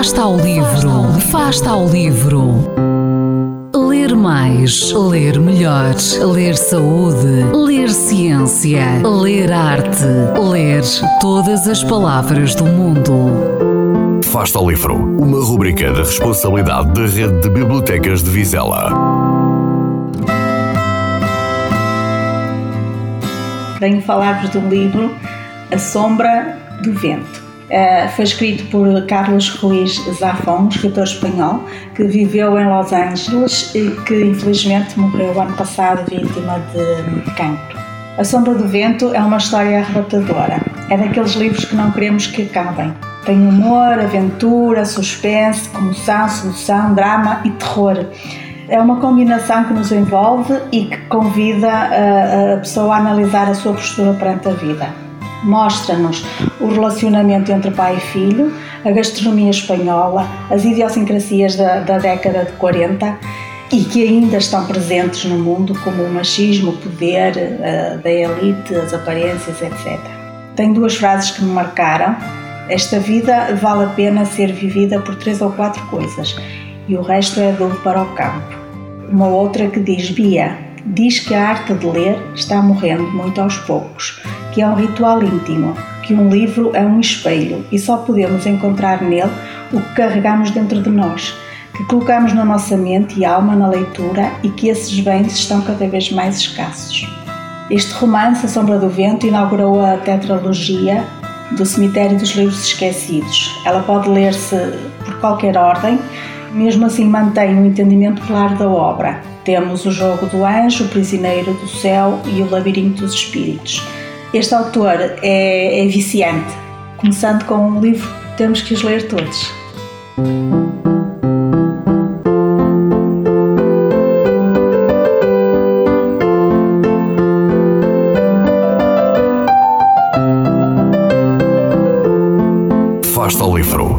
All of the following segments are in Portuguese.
Fasta ao livro, Fasta ao livro. Ler mais, ler melhor, ler saúde, ler ciência, ler arte, ler todas as palavras do mundo. Fasta ao livro, uma rubrica da responsabilidade da Rede de Bibliotecas de Vizela. Venho falar-vos do livro A Sombra do Vento. Uh, foi escrito por Carlos Ruiz Zafón, escritor espanhol que viveu em Los Angeles e que infelizmente morreu ano passado vítima de cancro. A Sombra do Vento é uma história arrebatadora. É daqueles livros que não queremos que acabem. Tem humor, aventura, suspense, comoção, solução, drama e terror. É uma combinação que nos envolve e que convida a, a pessoa a analisar a sua postura perante a vida mostra-nos o relacionamento entre pai e filho, a gastronomia espanhola, as idiosincrasias da, da década de 40 e que ainda estão presentes no mundo, como o machismo, o poder uh, da elite, as aparências, etc. Tem duas frases que me marcaram. Esta vida vale a pena ser vivida por três ou quatro coisas e o resto é adubo para o campo. Uma outra que diz: Bia, diz que a arte de ler está morrendo muito aos poucos que é um ritual íntimo, que um livro é um espelho e só podemos encontrar nele o que carregamos dentro de nós, que colocamos na nossa mente e alma na leitura e que esses bens estão cada vez mais escassos. Este romance, A Sombra do Vento, inaugurou a tetralogia do Cemitério dos Livros Esquecidos. Ela pode ler-se por qualquer ordem, mesmo assim mantém um entendimento claro da obra. Temos o Jogo do Anjo, o Prisioneiro do Céu e o Labirinto dos Espíritos este autor é, é viciante. Começando com um livro, temos que os ler todos. Fasta o livro.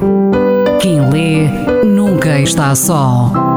Quem lê nunca está só.